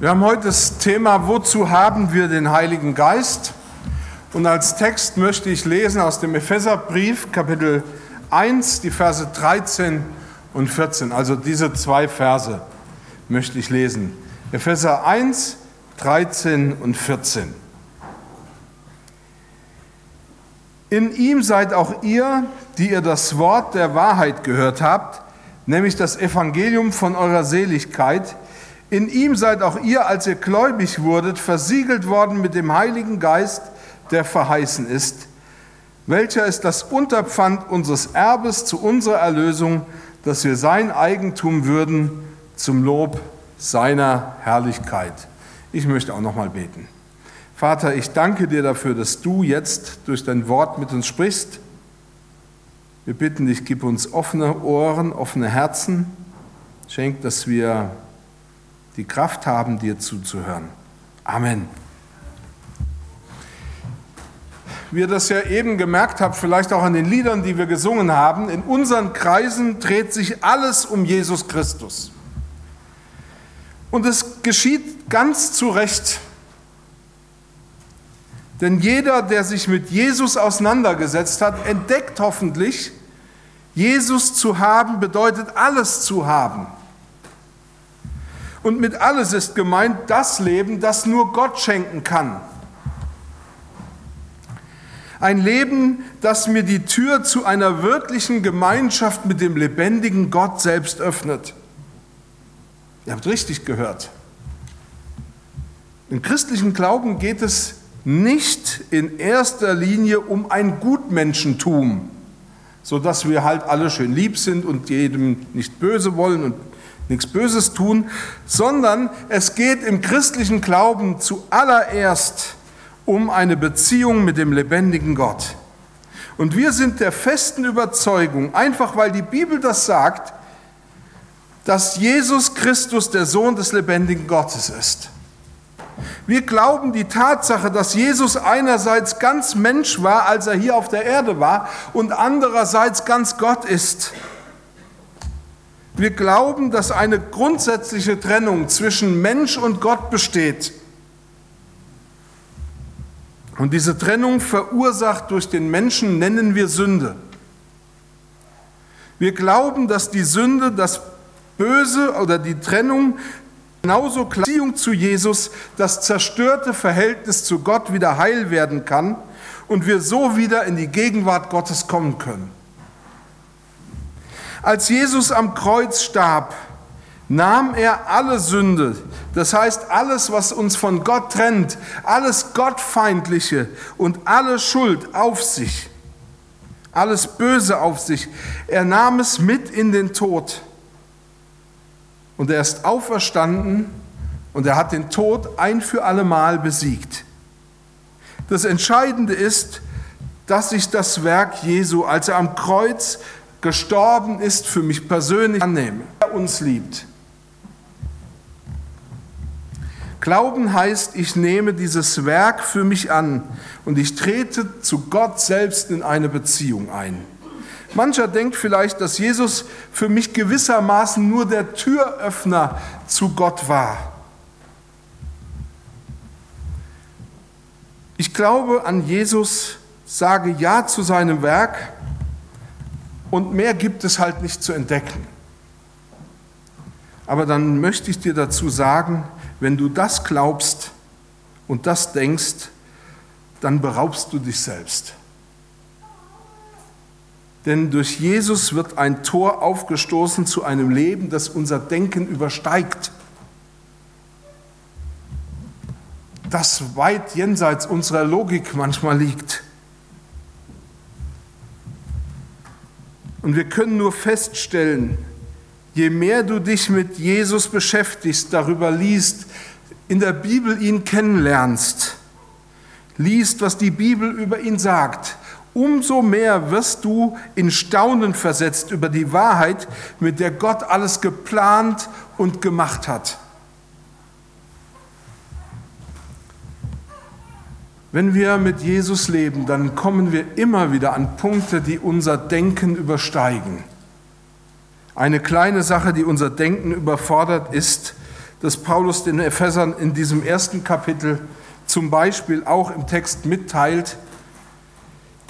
Wir haben heute das Thema, wozu haben wir den Heiligen Geist? Und als Text möchte ich lesen aus dem Epheserbrief, Kapitel 1, die Verse 13 und 14. Also diese zwei Verse möchte ich lesen. Epheser 1, 13 und 14. In ihm seid auch ihr, die ihr das Wort der Wahrheit gehört habt, nämlich das Evangelium von eurer Seligkeit, in ihm seid auch ihr, als ihr gläubig wurdet, versiegelt worden mit dem Heiligen Geist, der verheißen ist, welcher ist das Unterpfand unseres Erbes zu unserer Erlösung, dass wir sein Eigentum würden zum Lob seiner Herrlichkeit. Ich möchte auch noch mal beten. Vater, ich danke dir dafür, dass du jetzt durch dein Wort mit uns sprichst. Wir bitten dich, gib uns offene Ohren, offene Herzen. Schenk, dass wir die Kraft haben, dir zuzuhören. Amen. Wie ihr das ja eben gemerkt habt, vielleicht auch an den Liedern, die wir gesungen haben, in unseren Kreisen dreht sich alles um Jesus Christus. Und es geschieht ganz zu Recht. Denn jeder, der sich mit Jesus auseinandergesetzt hat, entdeckt hoffentlich, Jesus zu haben bedeutet alles zu haben. Und mit alles ist gemeint das Leben, das nur Gott schenken kann. Ein Leben, das mir die Tür zu einer wirklichen Gemeinschaft mit dem lebendigen Gott selbst öffnet. Ihr habt richtig gehört. Im christlichen Glauben geht es nicht in erster Linie um ein Gutmenschentum, sodass wir halt alle schön lieb sind und jedem nicht böse wollen und nichts Böses tun, sondern es geht im christlichen Glauben zuallererst um eine Beziehung mit dem lebendigen Gott. Und wir sind der festen Überzeugung, einfach weil die Bibel das sagt, dass Jesus Christus der Sohn des lebendigen Gottes ist. Wir glauben die Tatsache, dass Jesus einerseits ganz Mensch war, als er hier auf der Erde war, und andererseits ganz Gott ist. Wir glauben, dass eine grundsätzliche Trennung zwischen Mensch und Gott besteht. Und diese Trennung verursacht durch den Menschen nennen wir Sünde. Wir glauben, dass die Sünde, das Böse oder die Trennung genauso Beziehung zu Jesus, das zerstörte Verhältnis zu Gott wieder heil werden kann und wir so wieder in die Gegenwart Gottes kommen können. Als Jesus am Kreuz starb, nahm er alle Sünde, das heißt alles, was uns von Gott trennt, alles Gottfeindliche und alle Schuld auf sich, alles Böse auf sich. Er nahm es mit in den Tod. Und er ist auferstanden und er hat den Tod ein für allemal besiegt. Das Entscheidende ist, dass ich das Werk Jesu, als er am Kreuz gestorben ist, für mich persönlich annehme. Er uns liebt. Glauben heißt, ich nehme dieses Werk für mich an und ich trete zu Gott selbst in eine Beziehung ein. Mancher denkt vielleicht, dass Jesus für mich gewissermaßen nur der Türöffner zu Gott war. Ich glaube an Jesus, sage Ja zu seinem Werk und mehr gibt es halt nicht zu entdecken. Aber dann möchte ich dir dazu sagen, wenn du das glaubst und das denkst, dann beraubst du dich selbst. Denn durch Jesus wird ein Tor aufgestoßen zu einem Leben, das unser Denken übersteigt. Das weit jenseits unserer Logik manchmal liegt. Und wir können nur feststellen, je mehr du dich mit Jesus beschäftigst, darüber liest, in der Bibel ihn kennenlernst, liest, was die Bibel über ihn sagt, umso mehr wirst du in Staunen versetzt über die Wahrheit, mit der Gott alles geplant und gemacht hat. Wenn wir mit Jesus leben, dann kommen wir immer wieder an Punkte, die unser Denken übersteigen. Eine kleine Sache, die unser Denken überfordert, ist, das Paulus den Ephesern in diesem ersten Kapitel zum Beispiel auch im Text mitteilt.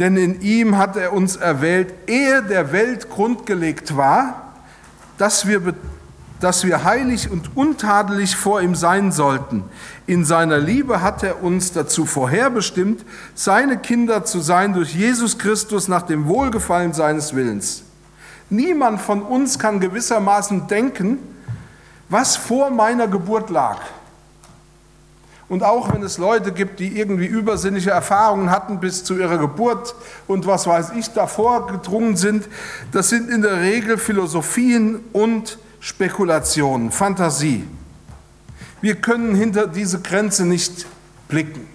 Denn in ihm hat er uns erwählt, ehe der Welt grundgelegt war, dass wir dass wir heilig und untadelig vor ihm sein sollten. In seiner Liebe hat er uns dazu vorherbestimmt, seine Kinder zu sein durch Jesus Christus nach dem Wohlgefallen seines Willens. Niemand von uns kann gewissermaßen denken, was vor meiner Geburt lag. Und auch wenn es Leute gibt, die irgendwie übersinnliche Erfahrungen hatten bis zu ihrer Geburt und was weiß ich davor gedrungen sind, das sind in der Regel Philosophien und Spekulation, Fantasie. Wir können hinter diese Grenze nicht blicken.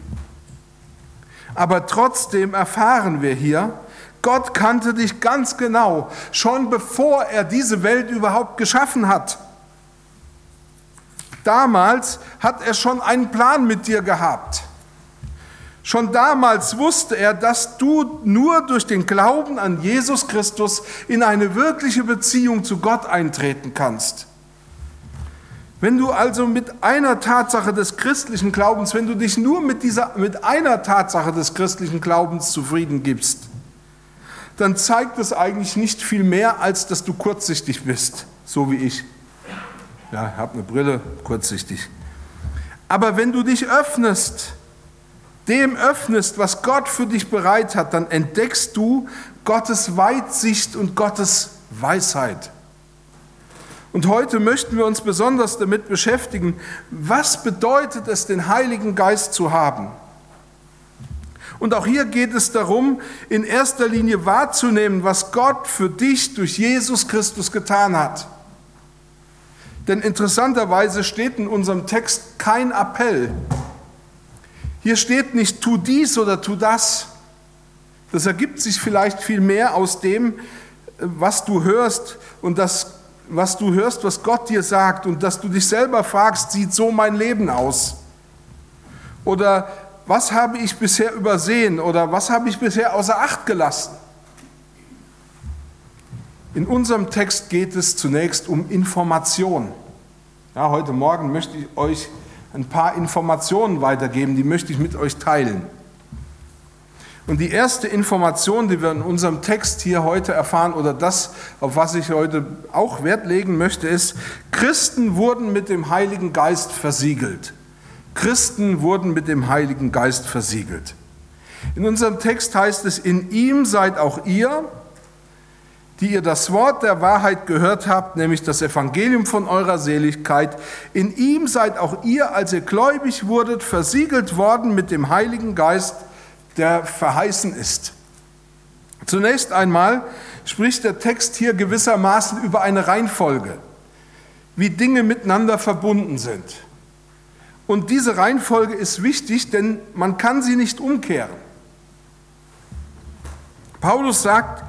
Aber trotzdem erfahren wir hier, Gott kannte dich ganz genau, schon bevor er diese Welt überhaupt geschaffen hat. Damals hat er schon einen Plan mit dir gehabt. Schon damals wusste er, dass du nur durch den Glauben an Jesus Christus in eine wirkliche Beziehung zu Gott eintreten kannst. Wenn du also mit einer Tatsache des christlichen Glaubens, wenn du dich nur mit, dieser, mit einer Tatsache des christlichen Glaubens zufrieden gibst, dann zeigt es eigentlich nicht viel mehr, als dass du kurzsichtig bist, so wie ich. Ja, ich habe eine Brille, kurzsichtig. Aber wenn du dich öffnest, dem öffnest, was Gott für dich bereit hat, dann entdeckst du Gottes Weitsicht und Gottes Weisheit. Und heute möchten wir uns besonders damit beschäftigen, was bedeutet es, den Heiligen Geist zu haben. Und auch hier geht es darum, in erster Linie wahrzunehmen, was Gott für dich durch Jesus Christus getan hat. Denn interessanterweise steht in unserem Text kein Appell, hier steht nicht, tu dies oder tu das. Das ergibt sich vielleicht viel mehr aus dem, was du hörst und das, was du hörst, was Gott dir sagt und dass du dich selber fragst, sieht so mein Leben aus? Oder was habe ich bisher übersehen oder was habe ich bisher außer Acht gelassen? In unserem Text geht es zunächst um Information. Ja, heute Morgen möchte ich euch ein paar Informationen weitergeben, die möchte ich mit euch teilen. Und die erste Information, die wir in unserem Text hier heute erfahren, oder das, auf was ich heute auch Wert legen möchte, ist, Christen wurden mit dem Heiligen Geist versiegelt. Christen wurden mit dem Heiligen Geist versiegelt. In unserem Text heißt es, in ihm seid auch ihr, die ihr das Wort der Wahrheit gehört habt, nämlich das Evangelium von eurer Seligkeit. In ihm seid auch ihr, als ihr gläubig wurdet, versiegelt worden mit dem Heiligen Geist, der verheißen ist. Zunächst einmal spricht der Text hier gewissermaßen über eine Reihenfolge, wie Dinge miteinander verbunden sind. Und diese Reihenfolge ist wichtig, denn man kann sie nicht umkehren. Paulus sagt,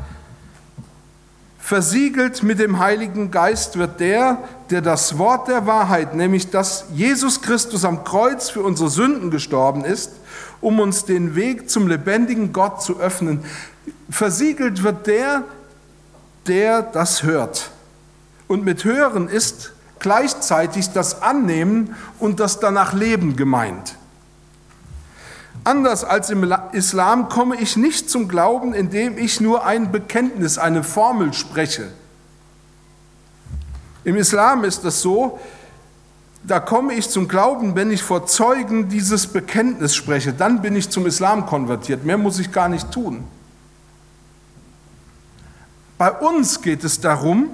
Versiegelt mit dem Heiligen Geist wird der, der das Wort der Wahrheit, nämlich dass Jesus Christus am Kreuz für unsere Sünden gestorben ist, um uns den Weg zum lebendigen Gott zu öffnen. Versiegelt wird der, der das hört. Und mit Hören ist gleichzeitig das Annehmen und das danach Leben gemeint. Anders als im Islam komme ich nicht zum Glauben, indem ich nur ein Bekenntnis, eine Formel spreche. Im Islam ist es so, da komme ich zum Glauben, wenn ich vor Zeugen dieses Bekenntnis spreche. Dann bin ich zum Islam konvertiert. Mehr muss ich gar nicht tun. Bei uns geht es darum,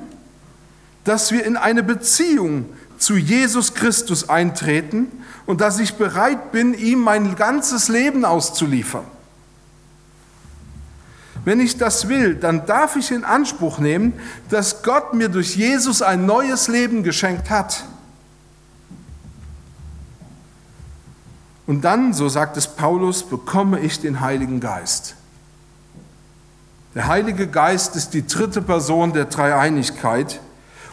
dass wir in eine Beziehung zu Jesus Christus eintreten und dass ich bereit bin, ihm mein ganzes Leben auszuliefern. Wenn ich das will, dann darf ich in Anspruch nehmen, dass Gott mir durch Jesus ein neues Leben geschenkt hat. Und dann, so sagt es Paulus, bekomme ich den Heiligen Geist. Der Heilige Geist ist die dritte Person der Dreieinigkeit.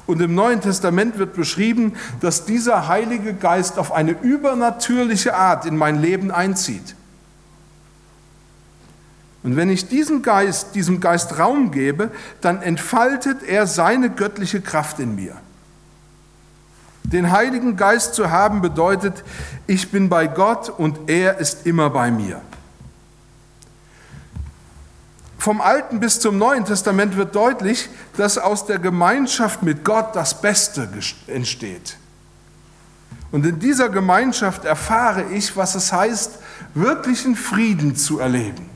Und im Neuen Testament wird beschrieben, dass dieser Heilige Geist auf eine übernatürliche Art in mein Leben einzieht. Und wenn ich diesem Geist, diesem Geist Raum gebe, dann entfaltet er seine göttliche Kraft in mir. Den Heiligen Geist zu haben bedeutet, ich bin bei Gott und er ist immer bei mir. Vom Alten bis zum Neuen Testament wird deutlich, dass aus der Gemeinschaft mit Gott das Beste entsteht. Und in dieser Gemeinschaft erfahre ich, was es heißt, wirklichen Frieden zu erleben.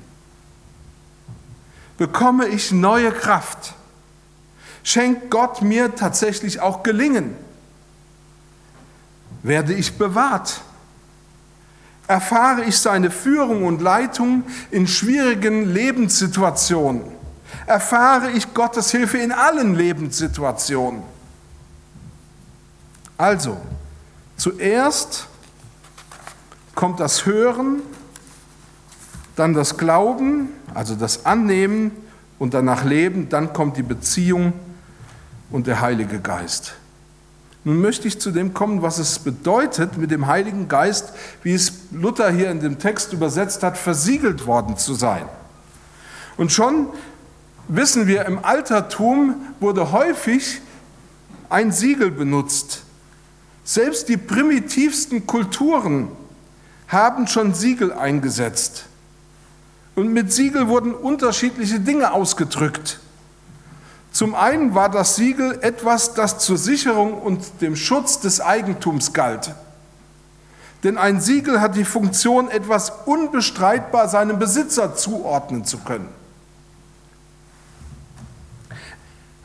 Bekomme ich neue Kraft? Schenkt Gott mir tatsächlich auch Gelingen? Werde ich bewahrt? Erfahre ich seine Führung und Leitung in schwierigen Lebenssituationen? Erfahre ich Gottes Hilfe in allen Lebenssituationen? Also, zuerst kommt das Hören, dann das Glauben, also das Annehmen und danach Leben, dann kommt die Beziehung und der Heilige Geist. Nun möchte ich zu dem kommen, was es bedeutet, mit dem Heiligen Geist, wie es Luther hier in dem Text übersetzt hat, versiegelt worden zu sein. Und schon wissen wir, im Altertum wurde häufig ein Siegel benutzt. Selbst die primitivsten Kulturen haben schon Siegel eingesetzt. Und mit Siegel wurden unterschiedliche Dinge ausgedrückt. Zum einen war das Siegel etwas, das zur Sicherung und dem Schutz des Eigentums galt. Denn ein Siegel hat die Funktion, etwas unbestreitbar seinem Besitzer zuordnen zu können.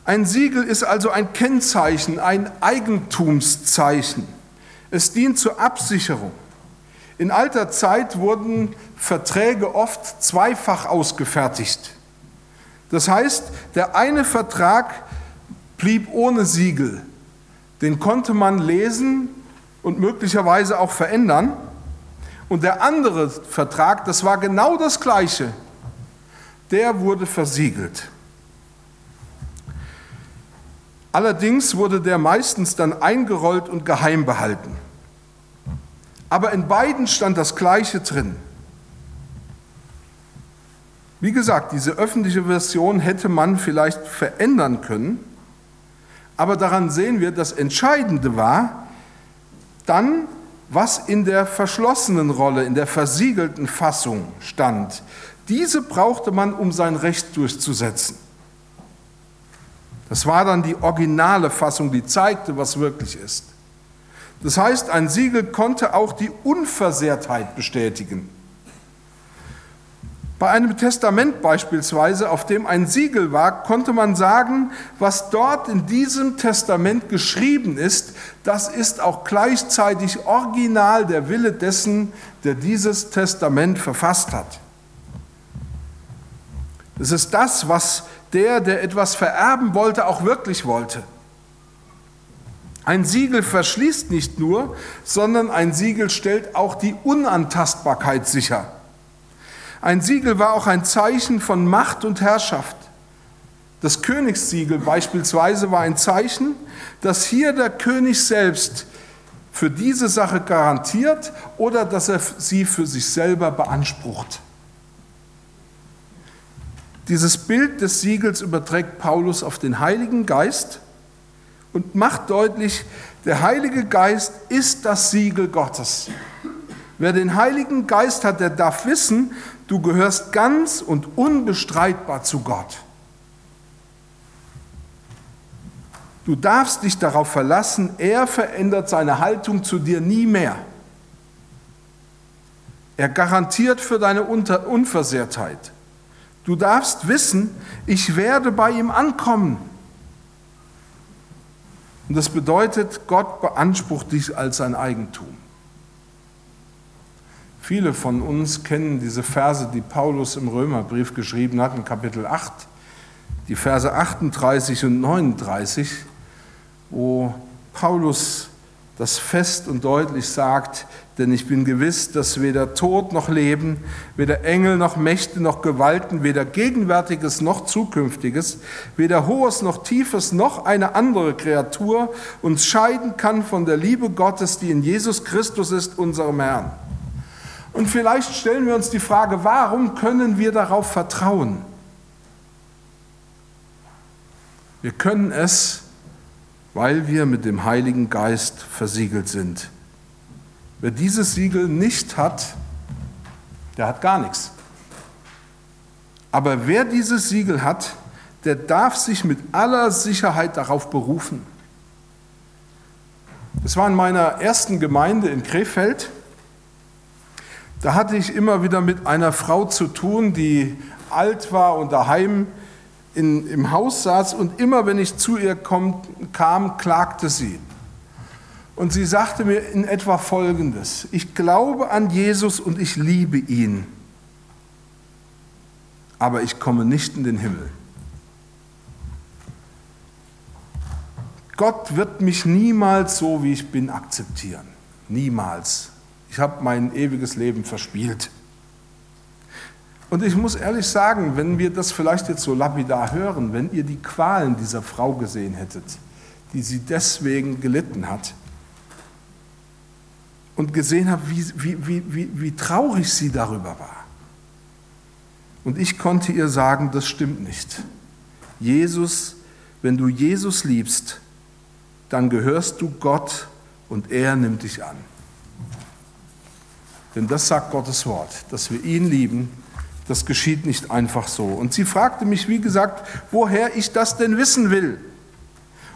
Ein Siegel ist also ein Kennzeichen, ein Eigentumszeichen. Es dient zur Absicherung. In alter Zeit wurden Verträge oft zweifach ausgefertigt. Das heißt, der eine Vertrag blieb ohne Siegel. Den konnte man lesen und möglicherweise auch verändern. Und der andere Vertrag, das war genau das gleiche, der wurde versiegelt. Allerdings wurde der meistens dann eingerollt und geheim behalten. Aber in beiden stand das Gleiche drin. Wie gesagt, diese öffentliche Version hätte man vielleicht verändern können, aber daran sehen wir, das Entscheidende war dann, was in der verschlossenen Rolle, in der versiegelten Fassung stand. Diese brauchte man, um sein Recht durchzusetzen. Das war dann die originale Fassung, die zeigte, was wirklich ist. Das heißt, ein Siegel konnte auch die Unversehrtheit bestätigen. Bei einem Testament beispielsweise, auf dem ein Siegel war, konnte man sagen, was dort in diesem Testament geschrieben ist, das ist auch gleichzeitig original der Wille dessen, der dieses Testament verfasst hat. Es ist das, was der, der etwas vererben wollte, auch wirklich wollte. Ein Siegel verschließt nicht nur, sondern ein Siegel stellt auch die Unantastbarkeit sicher. Ein Siegel war auch ein Zeichen von Macht und Herrschaft. Das Königssiegel beispielsweise war ein Zeichen, dass hier der König selbst für diese Sache garantiert oder dass er sie für sich selber beansprucht. Dieses Bild des Siegels überträgt Paulus auf den Heiligen Geist und macht deutlich, der Heilige Geist ist das Siegel Gottes. Wer den Heiligen Geist hat, der darf wissen, du gehörst ganz und unbestreitbar zu Gott. Du darfst dich darauf verlassen, er verändert seine Haltung zu dir nie mehr. Er garantiert für deine Unversehrtheit. Du darfst wissen, ich werde bei ihm ankommen. Und das bedeutet, Gott beansprucht dich als sein Eigentum. Viele von uns kennen diese Verse, die Paulus im Römerbrief geschrieben hat, in Kapitel 8, die Verse 38 und 39, wo Paulus das fest und deutlich sagt, denn ich bin gewiss, dass weder Tod noch Leben, weder Engel noch Mächte noch Gewalten, weder Gegenwärtiges noch Zukünftiges, weder Hohes noch Tiefes noch eine andere Kreatur uns scheiden kann von der Liebe Gottes, die in Jesus Christus ist, unserem Herrn. Und vielleicht stellen wir uns die Frage, warum können wir darauf vertrauen? Wir können es, weil wir mit dem Heiligen Geist versiegelt sind. Wer dieses Siegel nicht hat, der hat gar nichts. Aber wer dieses Siegel hat, der darf sich mit aller Sicherheit darauf berufen. Das war in meiner ersten Gemeinde in Krefeld. Da hatte ich immer wieder mit einer Frau zu tun, die alt war und daheim in, im Haus saß und immer wenn ich zu ihr komm, kam, klagte sie. Und sie sagte mir in etwa Folgendes, ich glaube an Jesus und ich liebe ihn, aber ich komme nicht in den Himmel. Gott wird mich niemals so, wie ich bin, akzeptieren. Niemals. Ich habe mein ewiges Leben verspielt. Und ich muss ehrlich sagen, wenn wir das vielleicht jetzt so lapidar hören, wenn ihr die Qualen dieser Frau gesehen hättet, die sie deswegen gelitten hat, und gesehen habt, wie, wie, wie, wie, traurig sie darüber war. Und ich konnte ihr sagen, das stimmt nicht. Jesus, wenn du Jesus liebst, dann gehörst du Gott und er nimmt dich an. Denn das sagt Gottes Wort, dass wir ihn lieben, das geschieht nicht einfach so. Und sie fragte mich, wie gesagt, woher ich das denn wissen will.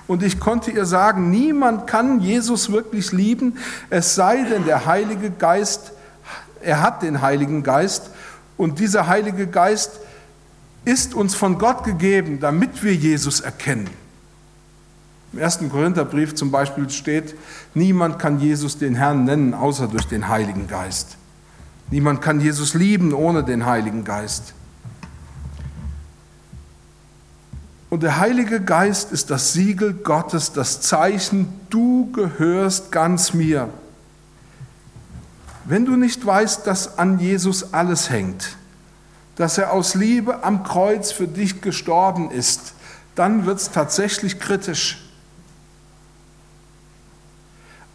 Und ich konnte ihr sagen, niemand kann Jesus wirklich lieben, es sei denn der Heilige Geist, er hat den Heiligen Geist und dieser Heilige Geist ist uns von Gott gegeben, damit wir Jesus erkennen. Im ersten Korintherbrief zum Beispiel steht, niemand kann Jesus den Herrn nennen, außer durch den Heiligen Geist. Niemand kann Jesus lieben ohne den Heiligen Geist. Und der Heilige Geist ist das Siegel Gottes, das Zeichen, du gehörst ganz mir. Wenn du nicht weißt, dass an Jesus alles hängt, dass er aus Liebe am Kreuz für dich gestorben ist, dann wird es tatsächlich kritisch.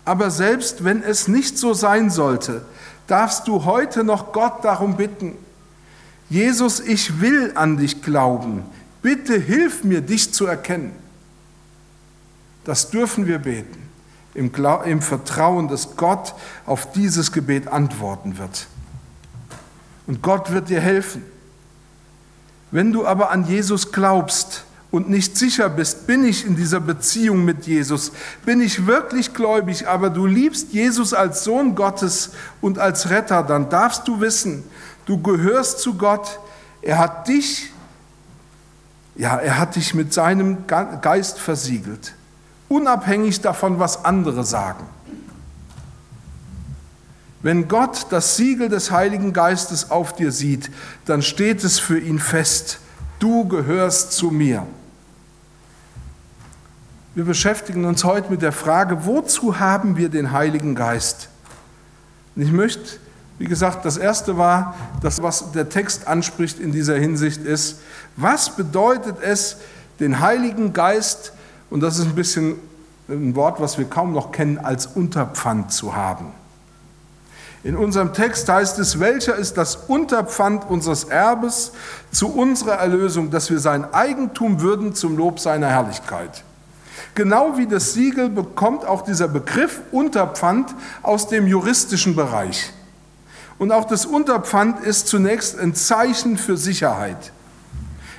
Aber selbst wenn es nicht so sein sollte, darfst du heute noch Gott darum bitten, Jesus, ich will an dich glauben. Bitte hilf mir, dich zu erkennen. Das dürfen wir beten, im, im Vertrauen, dass Gott auf dieses Gebet antworten wird. Und Gott wird dir helfen. Wenn du aber an Jesus glaubst, und nicht sicher bist, bin ich in dieser Beziehung mit Jesus, bin ich wirklich gläubig, aber du liebst Jesus als Sohn Gottes und als Retter, dann darfst du wissen, du gehörst zu Gott, er hat dich, ja, er hat dich mit seinem Geist versiegelt, unabhängig davon, was andere sagen. Wenn Gott das Siegel des Heiligen Geistes auf dir sieht, dann steht es für ihn fest du gehörst zu mir. Wir beschäftigen uns heute mit der Frage, wozu haben wir den Heiligen Geist? Und ich möchte, wie gesagt, das erste war, das, was der Text anspricht in dieser Hinsicht ist, was bedeutet es, den Heiligen Geist, und das ist ein bisschen ein Wort, was wir kaum noch kennen, als Unterpfand zu haben? In unserem Text heißt es, welcher ist das Unterpfand unseres Erbes zu unserer Erlösung, dass wir sein Eigentum würden zum Lob seiner Herrlichkeit. Genau wie das Siegel bekommt auch dieser Begriff Unterpfand aus dem juristischen Bereich. Und auch das Unterpfand ist zunächst ein Zeichen für Sicherheit.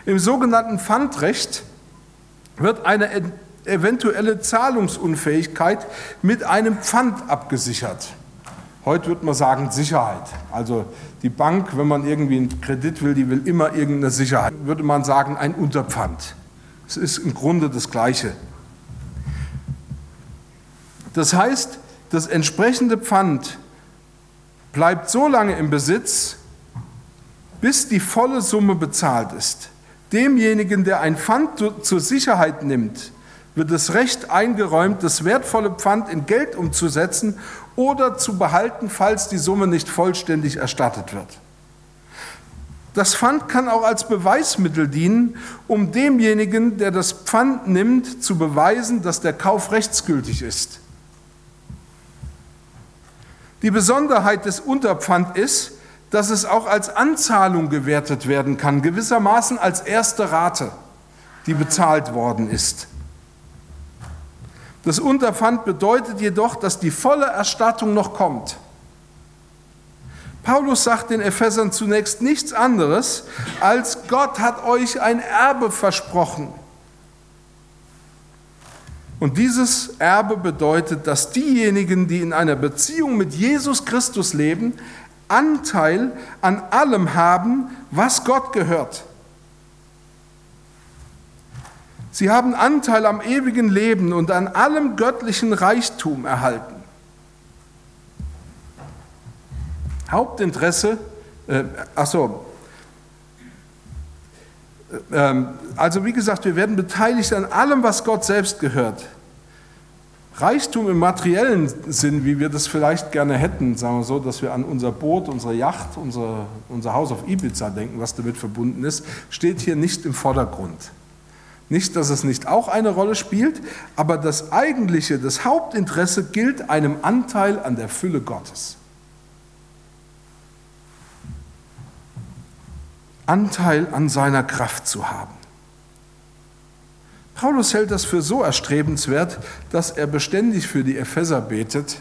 Im sogenannten Pfandrecht wird eine eventuelle Zahlungsunfähigkeit mit einem Pfand abgesichert. Heute würde man sagen Sicherheit. Also die Bank, wenn man irgendwie einen Kredit will, die will immer irgendeine Sicherheit. Würde man sagen ein Unterpfand. Es ist im Grunde das Gleiche. Das heißt, das entsprechende Pfand bleibt so lange im Besitz, bis die volle Summe bezahlt ist. Demjenigen, der ein Pfand zur Sicherheit nimmt, wird das Recht eingeräumt, das wertvolle Pfand in Geld umzusetzen oder zu behalten, falls die Summe nicht vollständig erstattet wird. Das Pfand kann auch als Beweismittel dienen, um demjenigen, der das Pfand nimmt, zu beweisen, dass der Kauf rechtsgültig ist. Die Besonderheit des Unterpfand ist, dass es auch als Anzahlung gewertet werden kann, gewissermaßen als erste Rate, die bezahlt worden ist. Das Unterpfand bedeutet jedoch, dass die volle Erstattung noch kommt. Paulus sagt den Ephesern zunächst nichts anderes, als Gott hat euch ein Erbe versprochen. Und dieses Erbe bedeutet, dass diejenigen, die in einer Beziehung mit Jesus Christus leben, Anteil an allem haben, was Gott gehört. Sie haben Anteil am ewigen Leben und an allem göttlichen Reichtum erhalten. Hauptinteresse, äh, ach so, ähm, also wie gesagt, wir werden beteiligt an allem, was Gott selbst gehört. Reichtum im materiellen Sinn, wie wir das vielleicht gerne hätten, sagen wir so, dass wir an unser Boot, unsere Yacht, unser, unser Haus auf Ibiza denken, was damit verbunden ist, steht hier nicht im Vordergrund. Nicht, dass es nicht auch eine Rolle spielt, aber das eigentliche, das Hauptinteresse gilt einem Anteil an der Fülle Gottes. Anteil an seiner Kraft zu haben. Paulus hält das für so erstrebenswert, dass er beständig für die Epheser betet,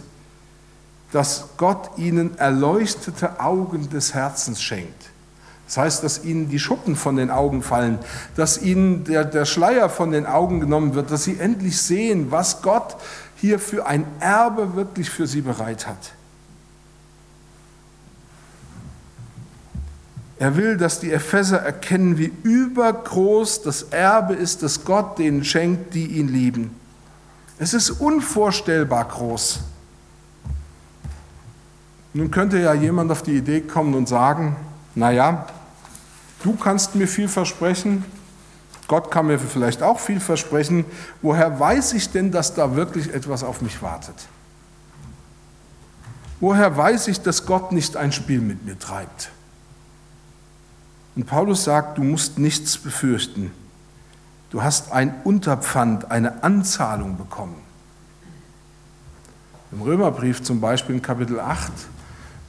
dass Gott ihnen erleuchtete Augen des Herzens schenkt. Das heißt, dass ihnen die Schuppen von den Augen fallen, dass ihnen der, der Schleier von den Augen genommen wird, dass sie endlich sehen, was Gott hier für ein Erbe wirklich für sie bereit hat. Er will, dass die Epheser erkennen, wie übergroß das Erbe ist, das Gott denen schenkt, die ihn lieben. Es ist unvorstellbar groß. Nun könnte ja jemand auf die Idee kommen und sagen, naja, du kannst mir viel versprechen, Gott kann mir vielleicht auch viel versprechen, woher weiß ich denn, dass da wirklich etwas auf mich wartet? Woher weiß ich, dass Gott nicht ein Spiel mit mir treibt? Und Paulus sagt, du musst nichts befürchten. Du hast ein Unterpfand, eine Anzahlung bekommen. Im Römerbrief zum Beispiel in Kapitel 8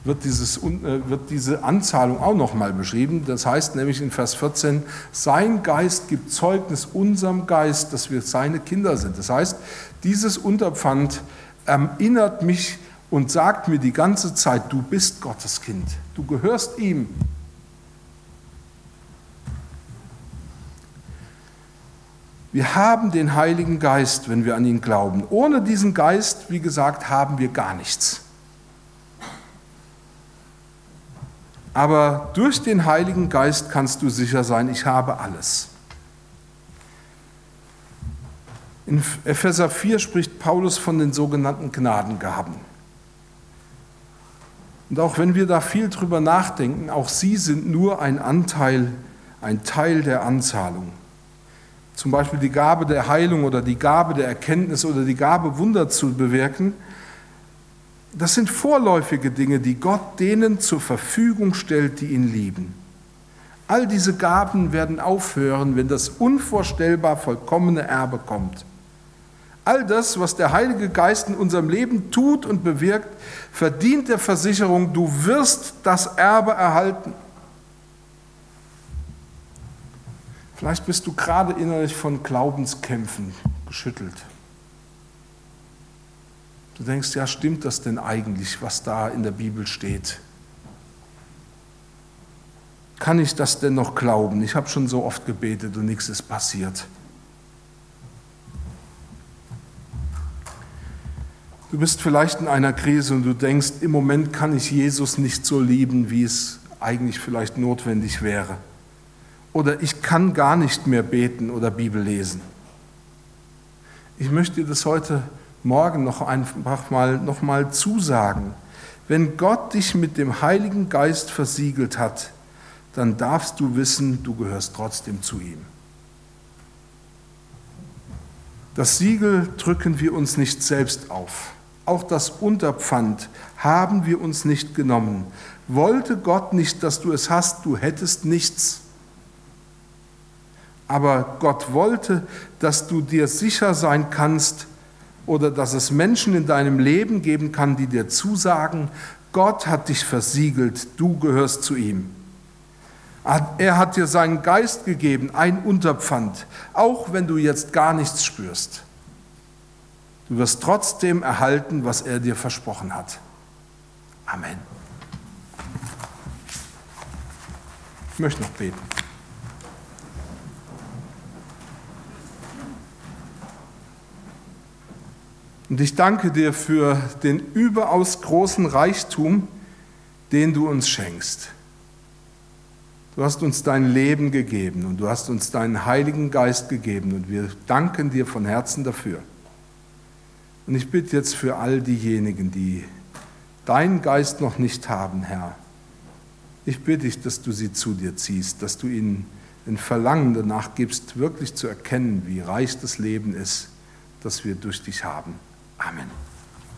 wird, dieses, äh, wird diese Anzahlung auch nochmal beschrieben. Das heißt nämlich in Vers 14, sein Geist gibt Zeugnis unserem Geist, dass wir seine Kinder sind. Das heißt, dieses Unterpfand erinnert mich und sagt mir die ganze Zeit, du bist Gottes Kind, du gehörst ihm. Wir haben den Heiligen Geist, wenn wir an ihn glauben. Ohne diesen Geist, wie gesagt, haben wir gar nichts. Aber durch den Heiligen Geist kannst du sicher sein, ich habe alles. In Epheser 4 spricht Paulus von den sogenannten Gnadengaben. Und auch wenn wir da viel drüber nachdenken, auch sie sind nur ein Anteil, ein Teil der Anzahlung zum Beispiel die Gabe der Heilung oder die Gabe der Erkenntnis oder die Gabe, Wunder zu bewirken, das sind vorläufige Dinge, die Gott denen zur Verfügung stellt, die ihn lieben. All diese Gaben werden aufhören, wenn das unvorstellbar vollkommene Erbe kommt. All das, was der Heilige Geist in unserem Leben tut und bewirkt, verdient der Versicherung, du wirst das Erbe erhalten. Vielleicht bist du gerade innerlich von Glaubenskämpfen geschüttelt. Du denkst, ja, stimmt das denn eigentlich, was da in der Bibel steht? Kann ich das denn noch glauben? Ich habe schon so oft gebetet und nichts ist passiert. Du bist vielleicht in einer Krise und du denkst, im Moment kann ich Jesus nicht so lieben, wie es eigentlich vielleicht notwendig wäre oder ich kann gar nicht mehr beten oder Bibel lesen. Ich möchte dir das heute Morgen noch einfach mal, noch mal zusagen. Wenn Gott dich mit dem Heiligen Geist versiegelt hat, dann darfst du wissen, du gehörst trotzdem zu ihm. Das Siegel drücken wir uns nicht selbst auf. Auch das Unterpfand haben wir uns nicht genommen. Wollte Gott nicht, dass du es hast, du hättest nichts. Aber Gott wollte, dass du dir sicher sein kannst oder dass es Menschen in deinem Leben geben kann, die dir zusagen, Gott hat dich versiegelt, du gehörst zu ihm. Er hat dir seinen Geist gegeben, ein Unterpfand, auch wenn du jetzt gar nichts spürst. Du wirst trotzdem erhalten, was er dir versprochen hat. Amen. Ich möchte noch beten. Und ich danke dir für den überaus großen Reichtum, den du uns schenkst. Du hast uns dein Leben gegeben und du hast uns deinen Heiligen Geist gegeben und wir danken dir von Herzen dafür. Und ich bitte jetzt für all diejenigen, die deinen Geist noch nicht haben, Herr, ich bitte dich, dass du sie zu dir ziehst, dass du ihnen ein Verlangen danach gibst, wirklich zu erkennen, wie reich das Leben ist, das wir durch dich haben. Amen.